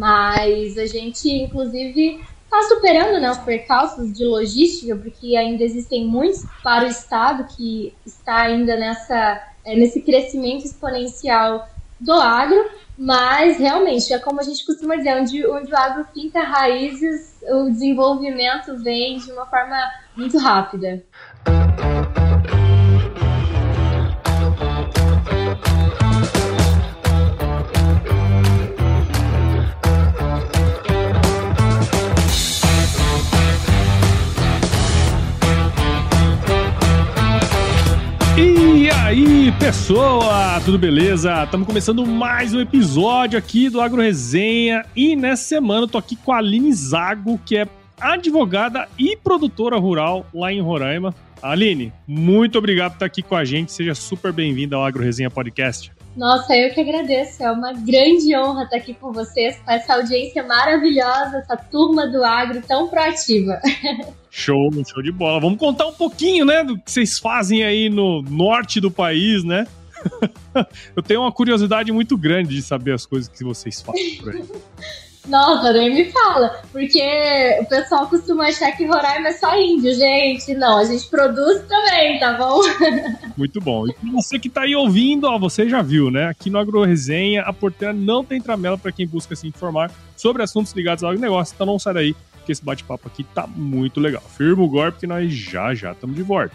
Mas a gente, inclusive, está superando né, os percalços de logística, porque ainda existem muitos para o Estado que está ainda nessa, é, nesse crescimento exponencial do agro, mas realmente, é como a gente costuma dizer, onde, onde o agro finca raízes, o desenvolvimento vem de uma forma muito rápida. Aí, pessoa? Tudo beleza? Estamos começando mais um episódio aqui do Agro Resenha e nessa semana eu tô aqui com a Aline Zago, que é advogada e produtora rural lá em Roraima. Aline, muito obrigado por estar aqui com a gente. Seja super bem-vinda ao Agro Resenha Podcast. Nossa, eu que agradeço. É uma grande honra estar aqui com vocês, com essa audiência maravilhosa, essa turma do agro tão proativa. Show, show de bola. Vamos contar um pouquinho, né, do que vocês fazem aí no norte do país, né? eu tenho uma curiosidade muito grande de saber as coisas que vocês fazem por aí. Nossa, nem me fala. Porque o pessoal costuma achar que Roraima é só índio, gente. Não, a gente produz também, tá bom? Muito bom. E você que tá aí ouvindo, ó, você já viu, né? Aqui no Agro Resenha, a porteira não tem tramela para quem busca se informar sobre assuntos ligados ao negócio. Então não sai daí, porque esse bate-papo aqui tá muito legal. Firma o golpe que nós já já estamos de volta.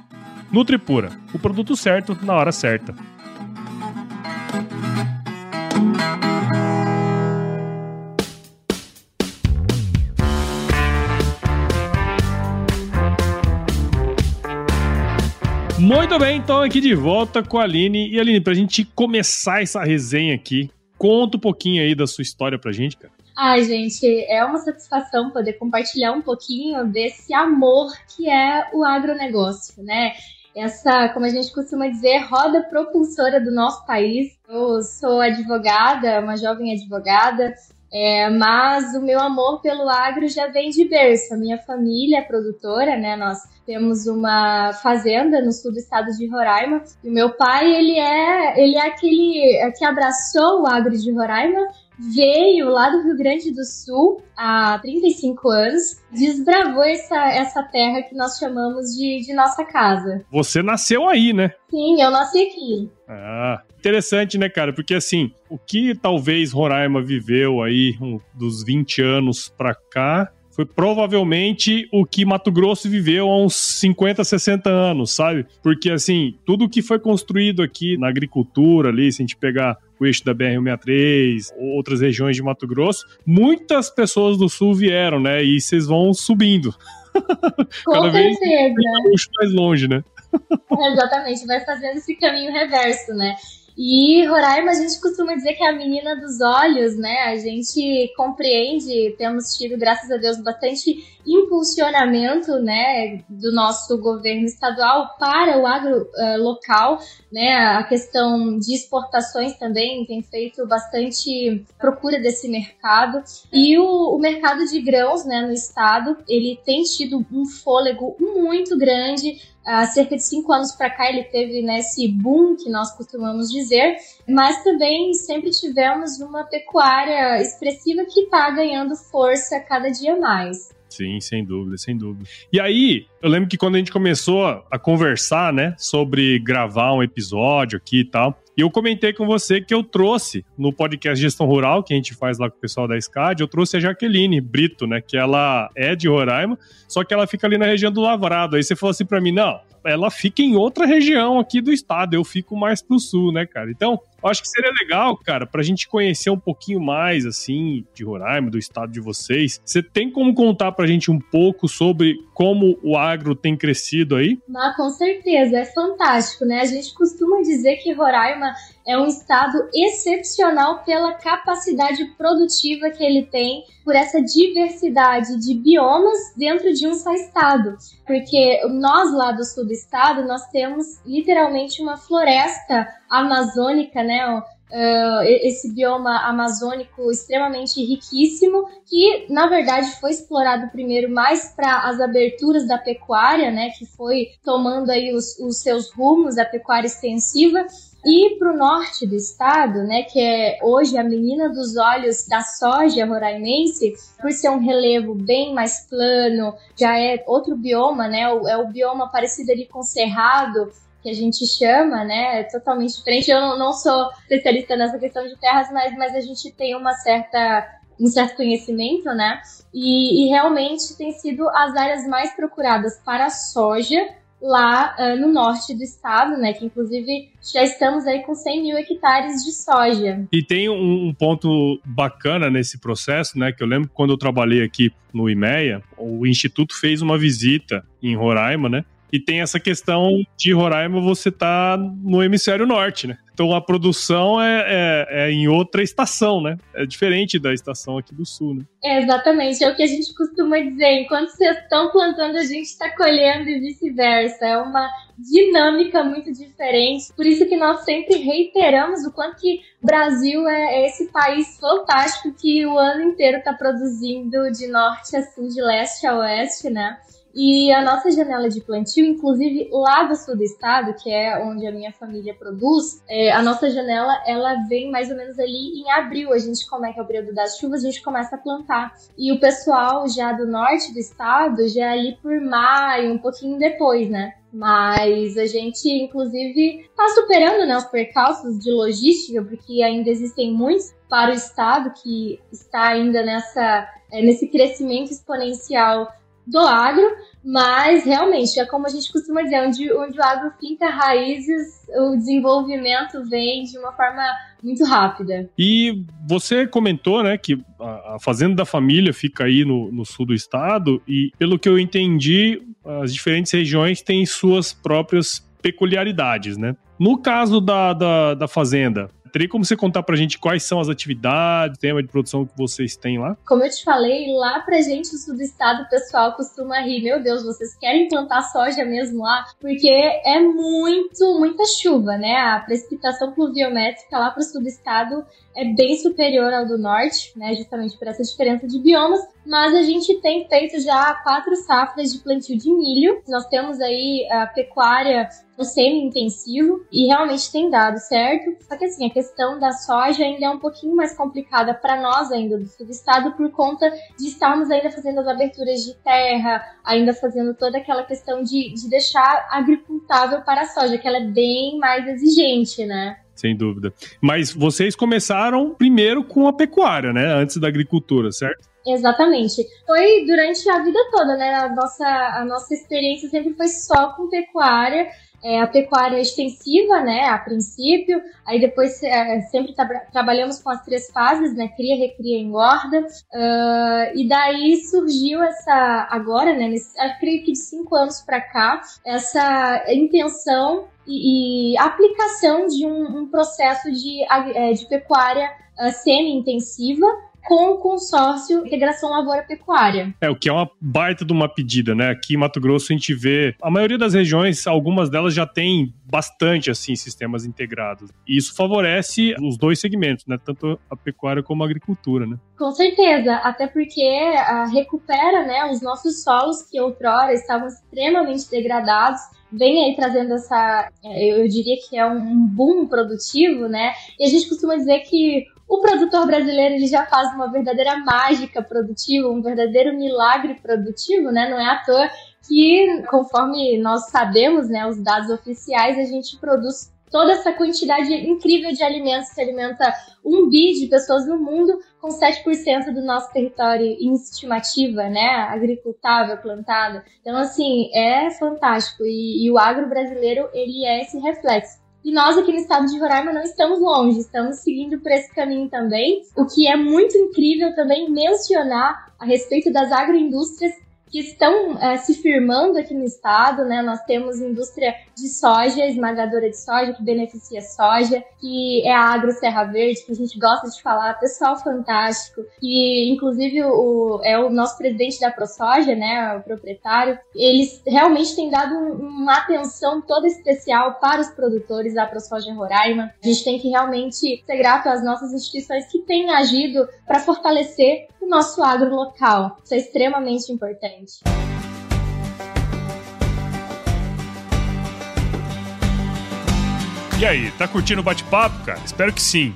Nutripura, o produto certo na hora certa. Muito bem, então aqui de volta com a Aline. E Aline, pra gente começar essa resenha aqui, conta um pouquinho aí da sua história pra gente, cara. Ai, gente, é uma satisfação poder compartilhar um pouquinho desse amor que é o agronegócio, né? Essa, como a gente costuma dizer, roda propulsora do nosso país. Eu sou advogada, uma jovem advogada, é, mas o meu amor pelo agro já vem de berço. A minha família é produtora, né? Nós temos uma fazenda no sul do estado de Roraima. E o meu pai, ele é, ele é aquele que abraçou o agro de Roraima veio lá do Rio Grande do Sul há 35 anos, desbravou essa, essa terra que nós chamamos de, de nossa casa. Você nasceu aí, né? Sim, eu nasci aqui. Ah, interessante, né, cara? Porque assim, o que talvez Roraima viveu aí um, dos 20 anos pra cá foi provavelmente o que Mato Grosso viveu há uns 50, 60 anos, sabe? Porque, assim, tudo que foi construído aqui na agricultura ali, se a gente pegar o eixo da BR-163, outras regiões de Mato Grosso, muitas pessoas do sul vieram, né? E vocês vão subindo. Com Cada certeza. vez mais longe, né? Exatamente, vai fazendo esse caminho reverso, né? E Roraima, a gente costuma dizer que é a menina dos olhos, né? A gente compreende, temos tido, graças a Deus, bastante impulsionamento, né, do nosso governo estadual para o agro uh, local, né? A questão de exportações também tem feito bastante procura desse mercado. E o, o mercado de grãos, né, no estado, ele tem tido um fôlego muito grande há cerca de cinco anos para cá ele teve né, esse boom que nós costumamos dizer, mas também sempre tivemos uma pecuária expressiva que está ganhando força cada dia mais. Sim, sem dúvida, sem dúvida. E aí, eu lembro que quando a gente começou a conversar, né, sobre gravar um episódio aqui e tal, e eu comentei com você que eu trouxe no podcast Gestão Rural, que a gente faz lá com o pessoal da SCAD, eu trouxe a Jaqueline Brito, né? Que ela é de Roraima, só que ela fica ali na região do Lavrado. Aí você falou assim para mim: não, ela fica em outra região aqui do estado, eu fico mais pro sul, né, cara? Então, acho que seria legal, cara, pra gente conhecer um pouquinho mais, assim, de Roraima, do estado de vocês. Você tem como contar pra gente um pouco sobre como o agro tem crescido aí? Ah, com certeza, é fantástico, né? A gente costuma dizer que Roraima é um estado excepcional pela capacidade produtiva que ele tem, por essa diversidade de biomas dentro de um só estado. Porque nós lá do sul do estado, nós temos literalmente uma floresta amazônica, né? Uh, esse bioma amazônico extremamente riquíssimo, que na verdade foi explorado primeiro mais para as aberturas da pecuária, né, que foi tomando aí os, os seus rumos, a pecuária extensiva, e para o norte do estado, né, que é hoje a menina dos olhos da soja roraimense, por ser um relevo bem mais plano, já é outro bioma, né, é o bioma parecido ali com cerrado, que a gente chama, né, é totalmente diferente. Eu não, não sou especialista nessa questão de terras, mas, mas a gente tem uma certa um certo conhecimento, né? E, e realmente tem sido as áreas mais procuradas para a soja lá uh, no norte do estado, né? Que inclusive já estamos aí com 100 mil hectares de soja. E tem um, um, ponto bacana nesse processo, né? Que eu lembro quando eu trabalhei aqui no IMEA, o Instituto fez uma visita em Roraima, né? E tem essa questão de Roraima você tá no hemisfério norte, né? Então a produção é, é, é, em outra estação, né? É diferente da estação aqui do sul, né? É, exatamente, é o que a gente costuma dizer. Enquanto vocês estão plantando, a gente está colhendo e vice-versa. É uma dinâmica muito diferente. Por isso que nós sempre reiteramos o quanto que o Brasil é, é esse país fantástico que o ano inteiro está produzindo de norte a sul, de leste a oeste, né? E a nossa janela de plantio, inclusive lá do sul do estado, que é onde a minha família produz, é, a nossa janela ela vem mais ou menos ali em abril. A gente começa é o período das chuvas, a gente começa a plantar. E o pessoal já do norte do estado já é ali por maio, um pouquinho depois, né? Mas a gente, inclusive, está superando né, os percalços de logística, porque ainda existem muitos para o estado que está ainda nessa, é, nesse crescimento exponencial do agro, mas realmente, é como a gente costuma dizer, onde, onde o agro finca raízes, o desenvolvimento vem de uma forma muito rápida. E você comentou, né, que a, a fazenda da família fica aí no, no sul do estado, e pelo que eu entendi, as diferentes regiões têm suas próprias peculiaridades, né? No caso da, da, da fazenda, Teria como você contar pra gente quais são as atividades, tema de produção que vocês têm lá? Como eu te falei, lá pra gente, no sul do estado, o pessoal costuma rir. Meu Deus, vocês querem plantar soja mesmo lá? Porque é muito, muita chuva, né? A precipitação pluviométrica lá pro sul do estado é bem superior ao do norte, né? Justamente por essa diferença de biomas. Mas a gente tem feito já quatro safras de plantio de milho. Nós temos aí a pecuária no semi-intensivo e realmente tem dado certo. Só que assim, a questão da soja ainda é um pouquinho mais complicada para nós ainda do sul do estado por conta de estarmos ainda fazendo as aberturas de terra, ainda fazendo toda aquela questão de, de deixar agricultável para a soja, que ela é bem mais exigente, né? Sem dúvida. Mas vocês começaram primeiro com a pecuária, né? Antes da agricultura, certo? Exatamente. Foi durante a vida toda, né? A nossa, a nossa experiência sempre foi só com pecuária é, a pecuária extensiva, né, a princípio, aí depois é, sempre tra trabalhamos com as três fases, né, cria, recria, engorda, uh, e daí surgiu essa, agora, né, nesse, creio que de cinco anos para cá, essa intenção e, e aplicação de um, um processo de, é, de pecuária uh, semi-intensiva, com o consórcio Integração Lavoura Pecuária. É, o que é uma baita de uma pedida, né? Aqui em Mato Grosso a gente vê, a maioria das regiões, algumas delas já tem bastante assim sistemas integrados. E isso favorece os dois segmentos, né? Tanto a pecuária como a agricultura, né? Com certeza, até porque uh, recupera, né, os nossos solos que outrora estavam extremamente degradados vem aí trazendo essa, é, eu diria que é um boom produtivo, né? E a gente costuma dizer que o produtor brasileiro ele já faz uma verdadeira mágica produtiva, um verdadeiro milagre produtivo, né? Não é à toa que, conforme nós sabemos, né, os dados oficiais, a gente produz toda essa quantidade incrível de alimentos que alimenta um bi de pessoas no mundo, com 7% do nosso território em estimativa, né, agricultável, plantado. Então, assim, é fantástico. E, e o agro brasileiro, ele é esse reflexo. E nós aqui no estado de Roraima não estamos longe, estamos seguindo por esse caminho também, o que é muito incrível também mencionar a respeito das agroindústrias que estão é, se firmando aqui no estado, né? Nós temos indústria de soja, esmagadora de soja, que beneficia soja, que é a Agro Serra Verde, que a gente gosta de falar, pessoal fantástico, que inclusive o, é o nosso presidente da ProSoja, né? O proprietário. Eles realmente têm dado uma atenção toda especial para os produtores da ProSoja Roraima. A gente tem que realmente ser grato às nossas instituições que têm agido para fortalecer o nosso agro local. Isso é extremamente importante. E aí, tá curtindo o bate-papo, cara? Espero que sim.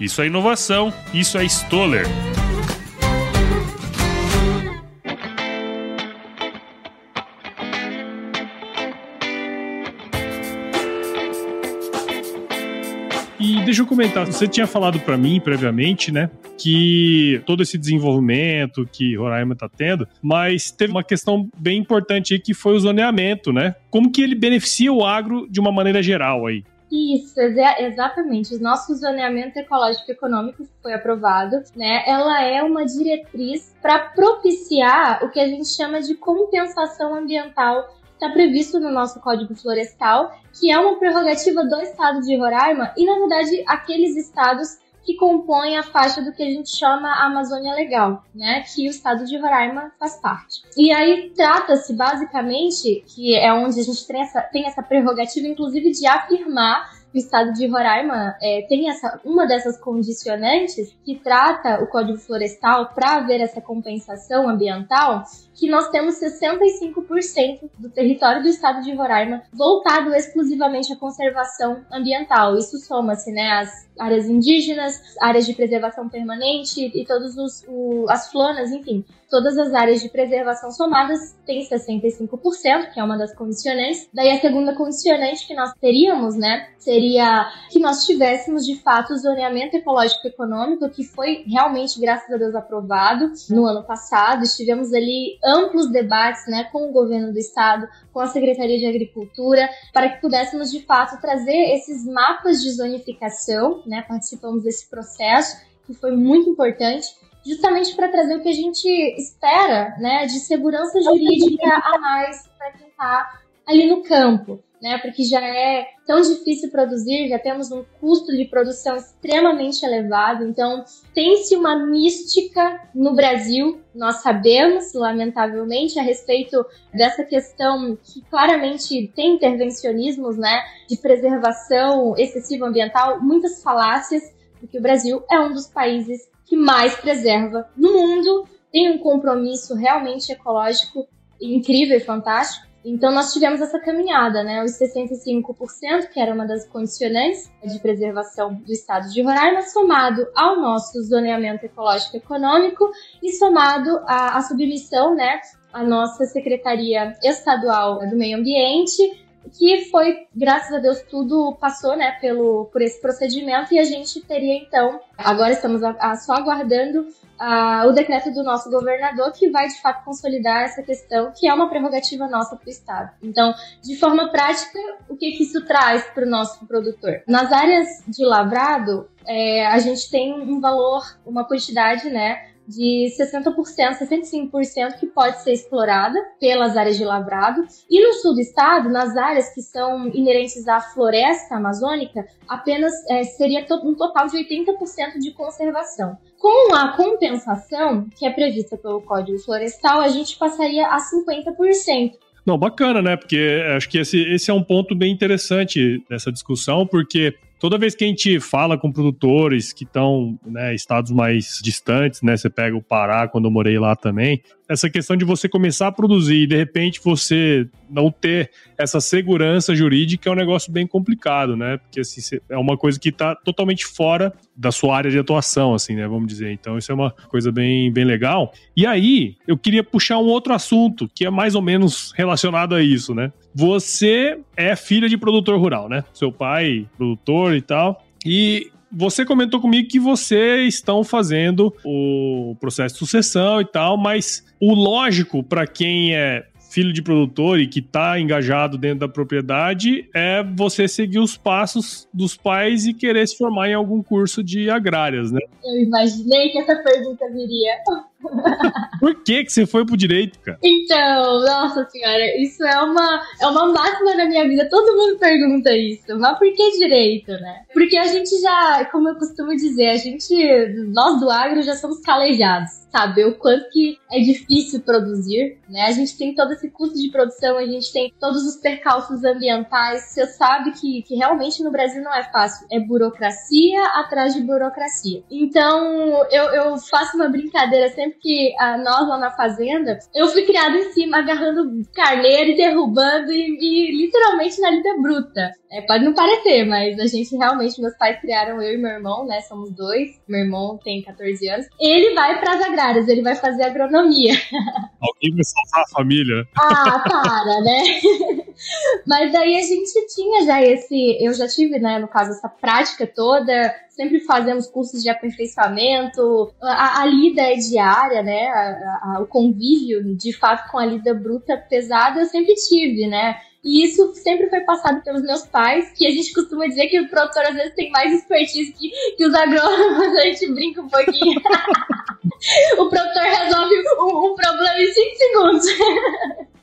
Isso é inovação, isso é Stoller. E deixa eu comentar, você tinha falado para mim previamente, né, que todo esse desenvolvimento que Roraima está tendo, mas teve uma questão bem importante aí que foi o zoneamento, né? Como que ele beneficia o agro de uma maneira geral aí? Isso, exatamente. O nosso zoneamento ecológico econômico foi aprovado, né? Ela é uma diretriz para propiciar o que a gente chama de compensação ambiental está previsto no nosso Código Florestal, que é uma prerrogativa do estado de Roraima e, na verdade, aqueles estados que compõem a faixa do que a gente chama Amazônia Legal, né, que o estado de Roraima faz parte. E aí trata-se basicamente, que é onde a gente tem essa, tem essa prerrogativa, inclusive, de afirmar o estado de Roraima é, tem essa, uma dessas condicionantes que trata o Código Florestal para haver essa compensação ambiental, que nós temos 65% do território do estado de Roraima voltado exclusivamente à conservação ambiental. Isso soma-se né, as áreas indígenas, áreas de preservação permanente e todas as flonas, enfim, todas as áreas de preservação somadas têm 65%, que é uma das condicionantes. Daí a segunda condicionante que nós teríamos, né, seria que nós tivéssemos de fato o zoneamento ecológico econômico, que foi realmente, graças a Deus, aprovado no ano passado. Estivemos ali amplos debates, né, com o governo do estado, com a Secretaria de Agricultura, para que pudéssemos de fato trazer esses mapas de zonificação, né, participamos desse processo que foi muito importante justamente para trazer o que a gente espera, né, de segurança jurídica a mais para quem está ali no campo, né, porque já é tão difícil produzir, já temos um custo de produção extremamente elevado, então tem-se uma mística no Brasil, nós sabemos, lamentavelmente, a respeito dessa questão que claramente tem intervencionismos, né, de preservação excessiva ambiental, muitas falácias, porque o Brasil é um dos países que mais preserva no mundo, tem um compromisso realmente ecológico incrível e fantástico. Então nós tivemos essa caminhada, né? Os 65%, que era uma das condicionantes de preservação do estado de Roraima, somado ao nosso zoneamento ecológico econômico e somado à, à submissão, né, à nossa Secretaria Estadual do Meio Ambiente, que foi, graças a Deus, tudo passou, né, pelo, por esse procedimento e a gente teria então, agora estamos a, a, só aguardando a, o decreto do nosso governador que vai de fato consolidar essa questão, que é uma prerrogativa nossa para o Estado. Então, de forma prática, o que, que isso traz para o nosso produtor? Nas áreas de lavrado, é, a gente tem um valor, uma quantidade, né, de 60%, 65% que pode ser explorada pelas áreas de lavrado. E no sul do estado, nas áreas que são inerentes à floresta amazônica, apenas é, seria um total de 80% de conservação. Com a compensação, que é prevista pelo Código Florestal, a gente passaria a 50%. Não, bacana, né? Porque acho que esse, esse é um ponto bem interessante dessa discussão, porque toda vez que a gente fala com produtores que estão né, estados mais distantes, né? Você pega o Pará, quando eu morei lá também, essa questão de você começar a produzir e de repente você não ter essa segurança jurídica é um negócio bem complicado, né? Porque assim, é uma coisa que está totalmente fora da sua área de atuação, assim, né? Vamos dizer. Então, isso é uma coisa bem, bem legal. E aí, eu queria puxar um outro assunto que é mais ou menos relacionado a isso, né? Você é filha de produtor rural, né? Seu pai, produtor e tal. E você comentou comigo que vocês estão fazendo o processo de sucessão e tal, mas o lógico para quem é filho de produtor e que está engajado dentro da propriedade é você seguir os passos dos pais e querer se formar em algum curso de agrárias, né? Eu imaginei que essa pergunta viria. Por que que você foi pro direito, cara? Então, nossa senhora, isso é uma, é uma máxima na minha vida. Todo mundo pergunta isso. Mas por que direito, né? Porque a gente já, como eu costumo dizer, a gente, nós do agro já somos calejados saber o quanto que é difícil produzir, né? A gente tem todo esse custo de produção, a gente tem todos os percalços ambientais. Você sabe que, que realmente no Brasil não é fácil. É burocracia atrás de burocracia. Então, eu, eu faço uma brincadeira sempre que a, ah, nós lá na fazenda, eu fui criada em cima, agarrando carneiro e derrubando e, e literalmente na lida bruta. É, pode não parecer, mas a gente realmente, meus pais criaram eu e meu irmão, né? Somos dois. Meu irmão tem 14 anos. Ele vai para as agrárias, ele vai fazer agronomia. Alguém vai salvar a família. Ah, para, né? mas daí a gente tinha já esse. Eu já tive, né, no caso, essa prática toda. Sempre fazemos cursos de aperfeiçoamento. A, a lida é diária, né? A, a, o convívio, de fato, com a lida bruta pesada, eu sempre tive, né? E isso sempre foi passado pelos meus pais, que a gente costuma dizer que o produtor às vezes tem mais expertise que, que os agrônomos, a gente brinca um pouquinho. o produtor resolve um, um problema em 5 segundos.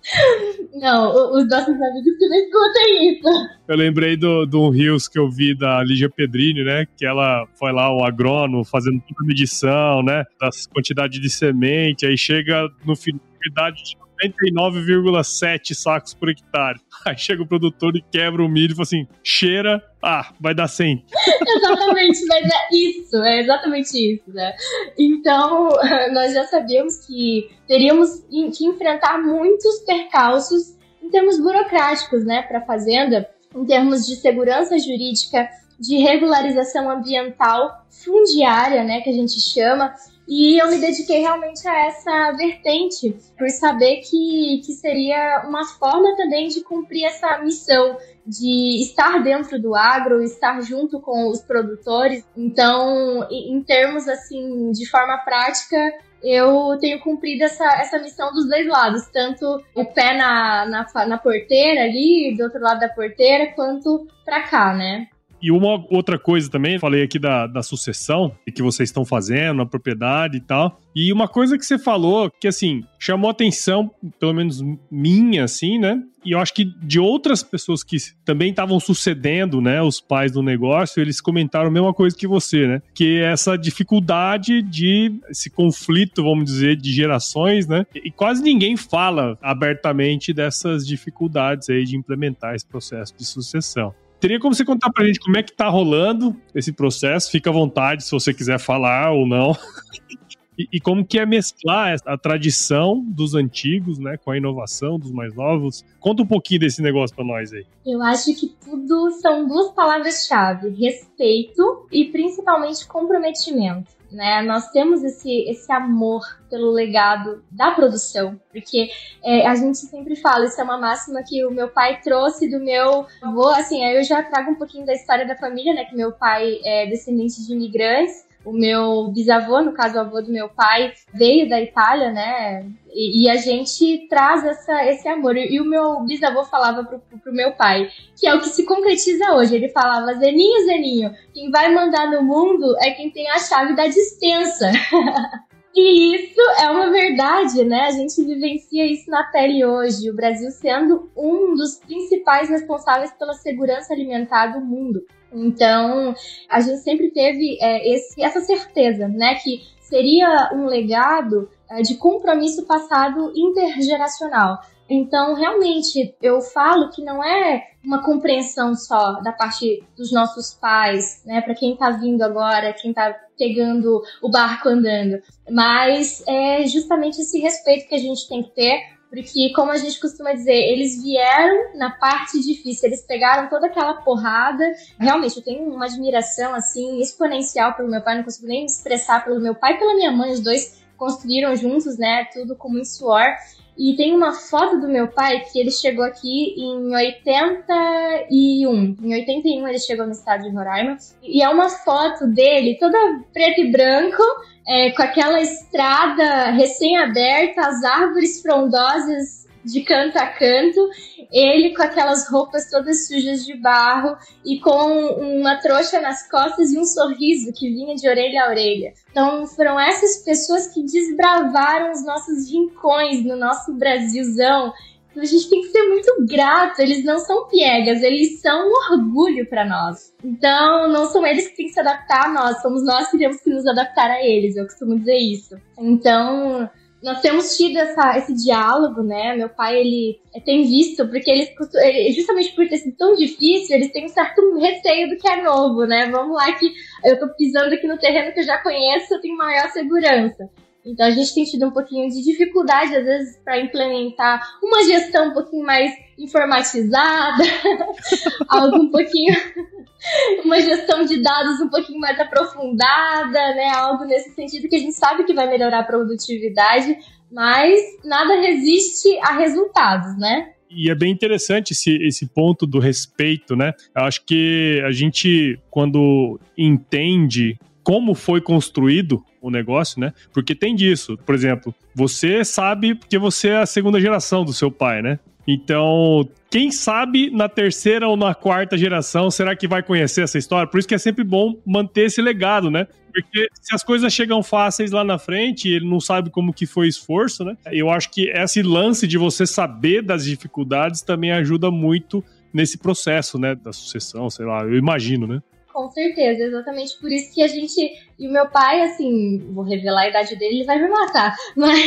Não, os nossos amigos que não escutem isso. Eu lembrei do, do Rios que eu vi da Lígia Pedrini, né? Que ela foi lá, o agrônomo, fazendo toda a medição, né? Das quantidades de semente, aí chega no final, quantidade de 99,7 sacos por hectare. Aí chega o produtor e quebra o milho e fala assim: cheira, ah, vai dar 100. exatamente, mas é isso, é exatamente isso, né? Então, nós já sabíamos que teríamos que enfrentar muitos percalços em termos burocráticos, né, para a fazenda, em termos de segurança jurídica, de regularização ambiental fundiária, né, que a gente chama, e eu me dediquei realmente a essa vertente, por saber que, que seria uma forma também de cumprir essa missão de estar dentro do agro, estar junto com os produtores. Então, em termos assim, de forma prática, eu tenho cumprido essa, essa missão dos dois lados, tanto o pé na, na, na porteira ali, do outro lado da porteira, quanto para cá, né? E uma outra coisa também, falei aqui da, da sucessão que vocês estão fazendo, a propriedade e tal. E uma coisa que você falou que, assim, chamou atenção, pelo menos minha, assim, né? E eu acho que de outras pessoas que também estavam sucedendo, né, os pais do negócio, eles comentaram a mesma coisa que você, né? Que é essa dificuldade de, esse conflito, vamos dizer, de gerações, né? E quase ninguém fala abertamente dessas dificuldades aí de implementar esse processo de sucessão. Teria como você contar pra gente como é que tá rolando esse processo? Fica à vontade se você quiser falar ou não. E, e, como que é mesclar a tradição dos antigos, né, com a inovação dos mais novos? Conta um pouquinho desse negócio para nós aí. Eu acho que tudo são duas palavras-chave: respeito e principalmente comprometimento. Né? Nós temos esse, esse amor pelo legado da produção, porque é, a gente sempre fala, isso é uma máxima que o meu pai trouxe do meu avô, assim, aí eu já trago um pouquinho da história da família, né, que meu pai é descendente de imigrantes, o meu bisavô, no caso o avô do meu pai, veio da Itália, né? E, e a gente traz essa, esse amor. E, e, o meu bisavô falava pro, pro meu pai, que é o que se concretiza hoje. Ele falava, Zeninho, Zeninho, quem vai mandar no mundo é quem tem a chave da dispensa. E isso é uma verdade, né? A gente vivencia isso na pele hoje. O Brasil sendo um dos principais responsáveis pela segurança alimentar do mundo. Então, a gente sempre teve é, esse, essa certeza, né, que seria um legado é, de compromisso passado intergeracional. Então, realmente, eu falo que não é uma compreensão só da parte dos nossos pais, né, para quem está vindo agora, quem está pegando o barco andando, mas é justamente esse respeito que a gente tem que ter porque, como a gente costuma dizer, eles vieram na parte difícil, eles pegaram toda aquela porrada. Realmente, eu tenho uma admiração, assim, exponencial pelo meu pai, não consigo nem me expressar pelo meu pai e pela minha mãe, os dois construíram juntos, né, tudo com muito suor. E tem uma foto do meu pai que ele chegou aqui em 81. Em 81 ele chegou no estado de Roraima. E é uma foto dele toda preto e branco, é, com aquela estrada recém-aberta, as árvores frondosas de canto a canto, ele com aquelas roupas todas sujas de barro e com uma trouxa nas costas e um sorriso que vinha de orelha a orelha. Então foram essas pessoas que desbravaram os nossos rincões no nosso Brasilzão então, a gente tem que ser muito grato. Eles não são piegas, eles são um orgulho para nós. Então, não são eles que têm que se adaptar a nós, somos nós que temos que nos adaptar a eles. Eu costumo dizer isso. Então, nós temos tido essa, esse diálogo, né? Meu pai, ele tem visto, porque eles, justamente por ter sido tão difícil, eles têm um certo receio do que é novo, né? Vamos lá que eu tô pisando aqui no terreno que eu já conheço, eu tenho maior segurança. Então a gente tem tido um pouquinho de dificuldade, às vezes, para implementar uma gestão um pouquinho mais informatizada, algo um pouquinho. Uma gestão de dados um pouquinho mais aprofundada, né? Algo nesse sentido que a gente sabe que vai melhorar a produtividade, mas nada resiste a resultados, né? E é bem interessante esse, esse ponto do respeito, né? Eu acho que a gente, quando entende como foi construído o negócio, né? Porque tem disso. Por exemplo, você sabe porque você é a segunda geração do seu pai, né? Então, quem sabe na terceira ou na quarta geração será que vai conhecer essa história? Por isso que é sempre bom manter esse legado, né? Porque se as coisas chegam fáceis lá na frente, ele não sabe como que foi esforço, né? Eu acho que esse lance de você saber das dificuldades também ajuda muito nesse processo, né, da sucessão, sei lá, eu imagino, né? Com certeza, exatamente por isso que a gente. E o meu pai, assim, vou revelar a idade dele, ele vai me matar. Mas,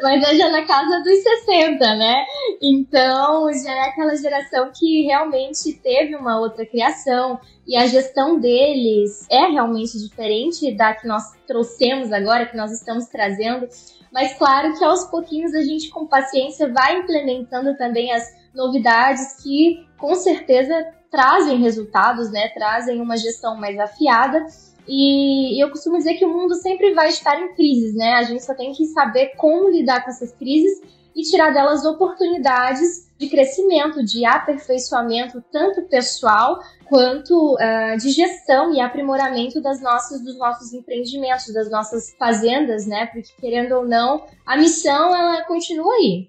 mas é já na casa dos 60, né? Então já é aquela geração que realmente teve uma outra criação. E a gestão deles é realmente diferente da que nós trouxemos agora, que nós estamos trazendo. Mas claro que aos pouquinhos a gente, com paciência, vai implementando também as novidades que com certeza trazem resultados, né? Trazem uma gestão mais afiada. E eu costumo dizer que o mundo sempre vai estar em crises, né? A gente só tem que saber como lidar com essas crises e tirar delas oportunidades de crescimento, de aperfeiçoamento, tanto pessoal quanto uh, de gestão e aprimoramento das nossas, dos nossos empreendimentos, das nossas fazendas, né? Porque querendo ou não, a missão ela continua aí.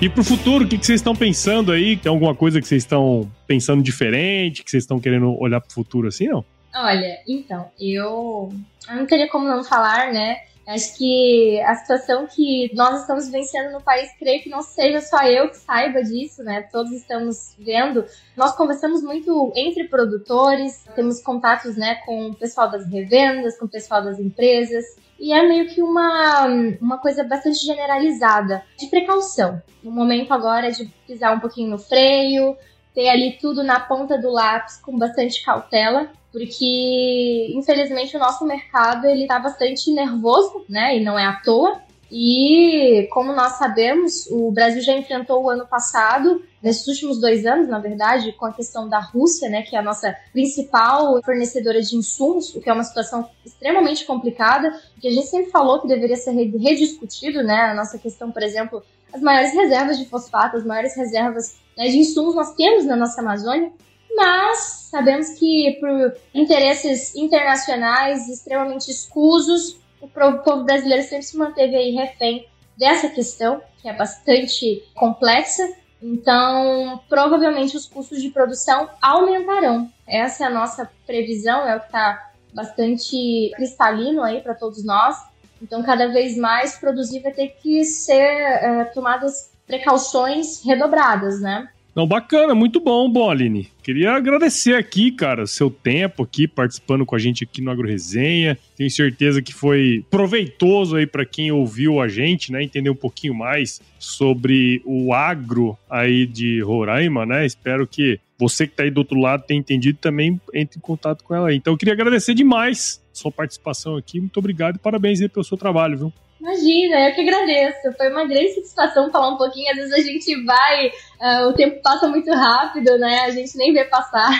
E pro futuro, o que, vocês estão pensando aí? Tem alguma coisa que vocês estão pensando diferente, que vocês estão querendo olhar pro futuro assim, não? Olha, então, eu, eu não teria como não falar, né? Acho que a situação que nós estamos vivenciando no país, creio que não seja só eu que saiba disso, né? Todos estamos vendo. Nós conversamos muito entre produtores, temos contatos, né, com o pessoal das revendas, com o pessoal das empresas. E é meio que uma, uma coisa bastante generalizada de precaução. No momento agora de pisar um pouquinho no freio, ter ali tudo na ponta do lápis com bastante cautela, porque infelizmente o nosso mercado ele tá bastante nervoso, né? E não é à toa. E como nós sabemos, o Brasil já enfrentou o ano passado, nesses últimos dois anos, na verdade, com a questão da Rússia, né, que é a nossa principal fornecedora de insumos, o que é uma situação extremamente complicada, que a gente sempre falou que deveria ser rediscutido, né, a nossa questão, por exemplo, as maiores reservas de fosfato, as maiores reservas né, de insumos nós temos na nossa Amazônia, mas sabemos que por interesses internacionais extremamente escusos, o povo brasileiro sempre se manteve aí refém dessa questão, que é bastante complexa. Então, provavelmente os custos de produção aumentarão. Essa é a nossa previsão, é o que está bastante cristalino aí para todos nós. Então, cada vez mais produzir vai ter que ser é, tomadas precauções redobradas, né? Não, bacana, muito bom, Aline. Queria agradecer aqui, cara, seu tempo aqui participando com a gente aqui no Agro Resenha. Tenho certeza que foi proveitoso aí para quem ouviu a gente, né, entender um pouquinho mais sobre o agro aí de Roraima, né? Espero que você que tá aí do outro lado tenha entendido também entre em contato com ela aí. Então eu queria agradecer demais sua participação aqui. Muito obrigado e parabéns aí pelo seu trabalho, viu? Imagina, eu que agradeço. Foi uma grande satisfação falar um pouquinho. Às vezes a gente vai, uh, o tempo passa muito rápido, né? A gente nem vê passar.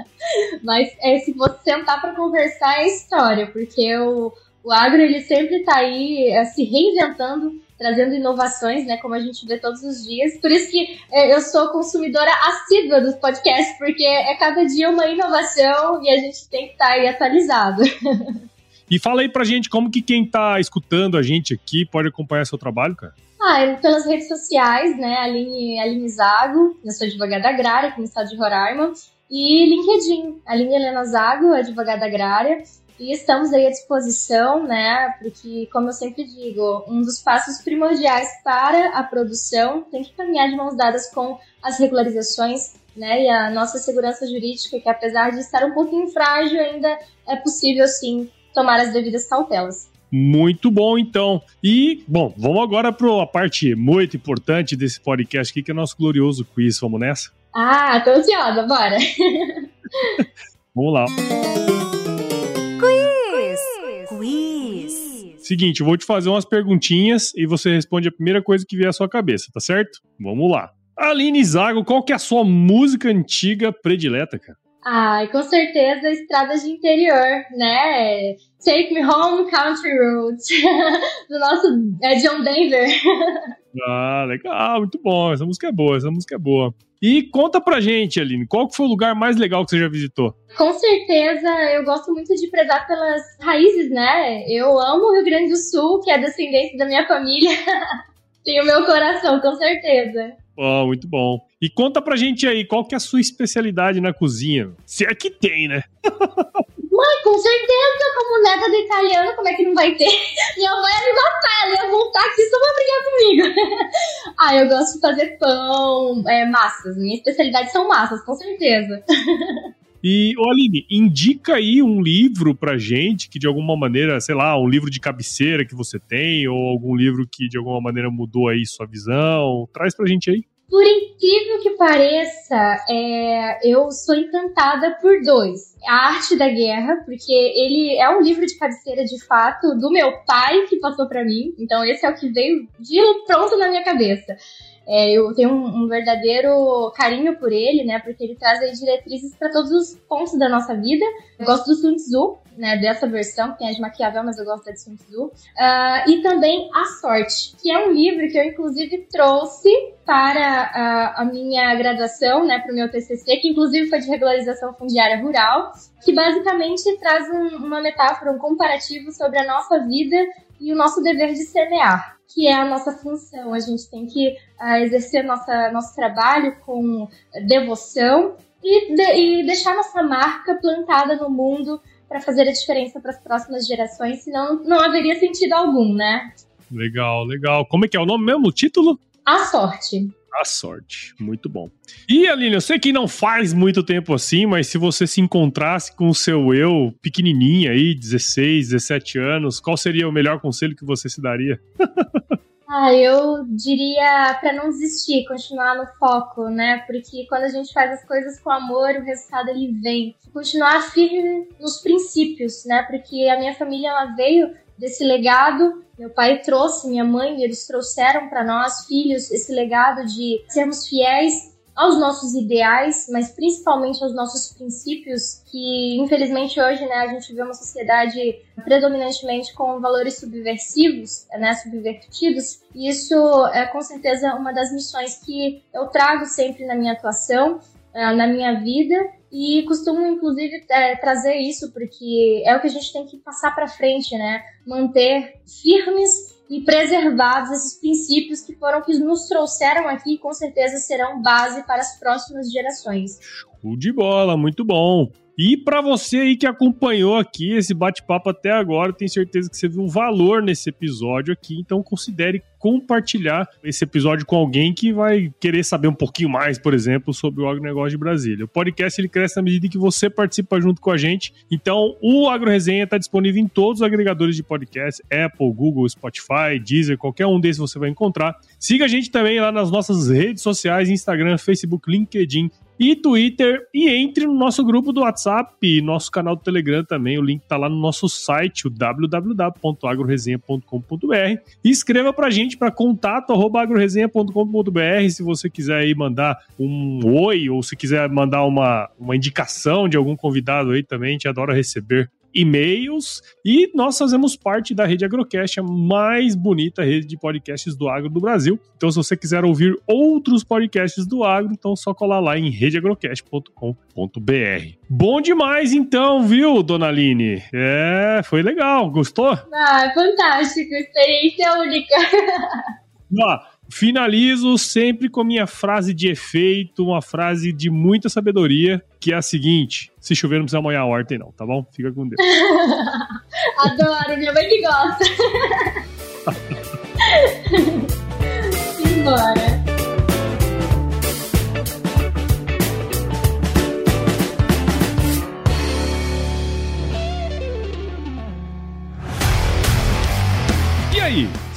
Mas é, se você sentar para conversar é história, porque o, o agro ele sempre está aí uh, se reinventando, trazendo inovações, né? Como a gente vê todos os dias. Por isso que uh, eu sou consumidora assídua dos podcasts, porque é cada dia uma inovação e a gente tem que estar tá aí atualizado. E fala aí pra gente como que quem tá escutando a gente aqui pode acompanhar seu trabalho, cara. Ah, é pelas redes sociais, né? Aline, Aline Zago, eu sou advogada agrária aqui no estado de Roraima. E LinkedIn, Aline Helena Zago, advogada agrária. E estamos aí à disposição, né? Porque, como eu sempre digo, um dos passos primordiais para a produção tem que caminhar de mãos dadas com as regularizações, né? E a nossa segurança jurídica, que apesar de estar um pouquinho frágil, ainda é possível sim tomar as devidas cautelas. Muito bom, então. E, bom, vamos agora para a parte muito importante desse podcast aqui, que é o nosso glorioso quiz. Vamos nessa? Ah, tô ansiosa, bora! vamos lá. Quiz! Quiz! Seguinte, eu vou te fazer umas perguntinhas e você responde a primeira coisa que vier à sua cabeça, tá certo? Vamos lá. Aline Zago, qual que é a sua música antiga predileta, cara? Ai, com certeza estradas de interior, né? Take Me Home Country Roads, do nosso é, John Denver. ah, legal, muito bom. Essa música é boa, essa música é boa. E conta pra gente, Aline, qual foi o lugar mais legal que você já visitou? Com certeza, eu gosto muito de prezar pelas raízes, né? Eu amo o Rio Grande do Sul, que é descendente da minha família. Tem o meu coração, com certeza. Oh, muito bom. E conta pra gente aí, qual que é a sua especialidade na cozinha? Se é que tem, né? Mãe, com certeza, como neta do italiano, como é que não vai ter? Minha mãe ia me matar, ela ia voltar aqui só pra brigar comigo. ah, eu gosto de fazer pão, é, massas. Minha especialidade são massas, com certeza. E, ô Aline, indica aí um livro pra gente que de alguma maneira, sei lá, um livro de cabeceira que você tem, ou algum livro que de alguma maneira mudou aí sua visão. Traz pra gente aí. Por incrível que pareça, é, eu sou encantada por dois. A Arte da Guerra, porque ele é um livro de cabeceira de fato do meu pai que passou para mim. Então esse é o que veio de pronto na minha cabeça. É, eu tenho um, um, verdadeiro carinho por ele, né? Porque ele traz aí diretrizes para todos os pontos da nossa vida. Eu gosto do Sun Tzu, né? Dessa versão, que tem a de Maquiavel, mas eu gosto da de Sun Tzu. Uh, e também A Sorte, que é um livro que eu, inclusive, trouxe para a, minha graduação, né? Para o meu TCC, que inclusive foi de regularização fundiária rural, que basicamente traz um, uma metáfora, um comparativo sobre a nossa vida e o nosso dever de semear que é a nossa função. A gente tem que uh, exercer nossa, nosso trabalho com devoção e, de, e deixar nossa marca plantada no mundo para fazer a diferença para as próximas gerações, senão não haveria sentido algum, né? Legal, legal. Como é que é o nome mesmo, o título? A Sorte. A sorte. Muito bom. E, Aline, eu sei que não faz muito tempo assim, mas se você se encontrasse com o seu eu pequenininha aí, 16, 17 anos, qual seria o melhor conselho que você se daria? ah, eu diria para não desistir, continuar no foco, né? Porque quando a gente faz as coisas com amor, o resultado ele vem. Continuar firme nos princípios, né? Porque a minha família ela veio desse legado. Meu pai trouxe, minha mãe, eles trouxeram para nós, filhos, esse legado de sermos fiéis aos nossos ideais, mas principalmente aos nossos princípios, que infelizmente hoje né, a gente vê uma sociedade predominantemente com valores subversivos, né, subvertidos, e isso é com certeza uma das missões que eu trago sempre na minha atuação, eh, na minha vida, e costumo, inclusive, é, trazer isso, porque é o que a gente tem que passar para frente, né? Manter firmes e preservados esses princípios que foram que nos trouxeram aqui e com certeza serão base para as próximas gerações. Show de bola, muito bom. E para você aí que acompanhou aqui esse bate-papo até agora, tenho certeza que você viu valor nesse episódio aqui, então considere compartilhar esse episódio com alguém que vai querer saber um pouquinho mais, por exemplo, sobre o agronegócio de Brasília. O podcast ele cresce na medida que você participa junto com a gente. Então, o Agro Resenha está disponível em todos os agregadores de podcast, Apple, Google, Spotify, Deezer, qualquer um desses você vai encontrar. Siga a gente também lá nas nossas redes sociais, Instagram, Facebook, LinkedIn e Twitter e entre no nosso grupo do WhatsApp e nosso canal do Telegram também. O link está lá no nosso site, o www.agroresenha.com.br. Escreva para a gente para contato@agroresenha.com.br se você quiser aí mandar um oi ou se quiser mandar uma, uma indicação de algum convidado aí também. A gente adora receber e-mails e nós fazemos parte da rede Agrocast, a mais bonita rede de podcasts do agro do Brasil. Então, se você quiser ouvir outros podcasts do agro, então é só colar lá em redeagrocast.com.br. Bom demais, então, viu, dona Aline? É, foi legal. Gostou? Ah, fantástico. Experiência única. Ó, Finalizo sempre com minha frase de efeito, uma frase de muita sabedoria, que é a seguinte: se chover, não precisa molhar a horta, não, tá bom? Fica com Deus. Adoro, minha mãe que gosta. Embora. E aí,